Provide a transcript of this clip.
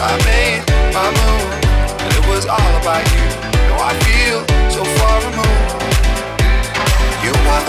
I made my move, and it was all about you. Though I feel so far removed. You are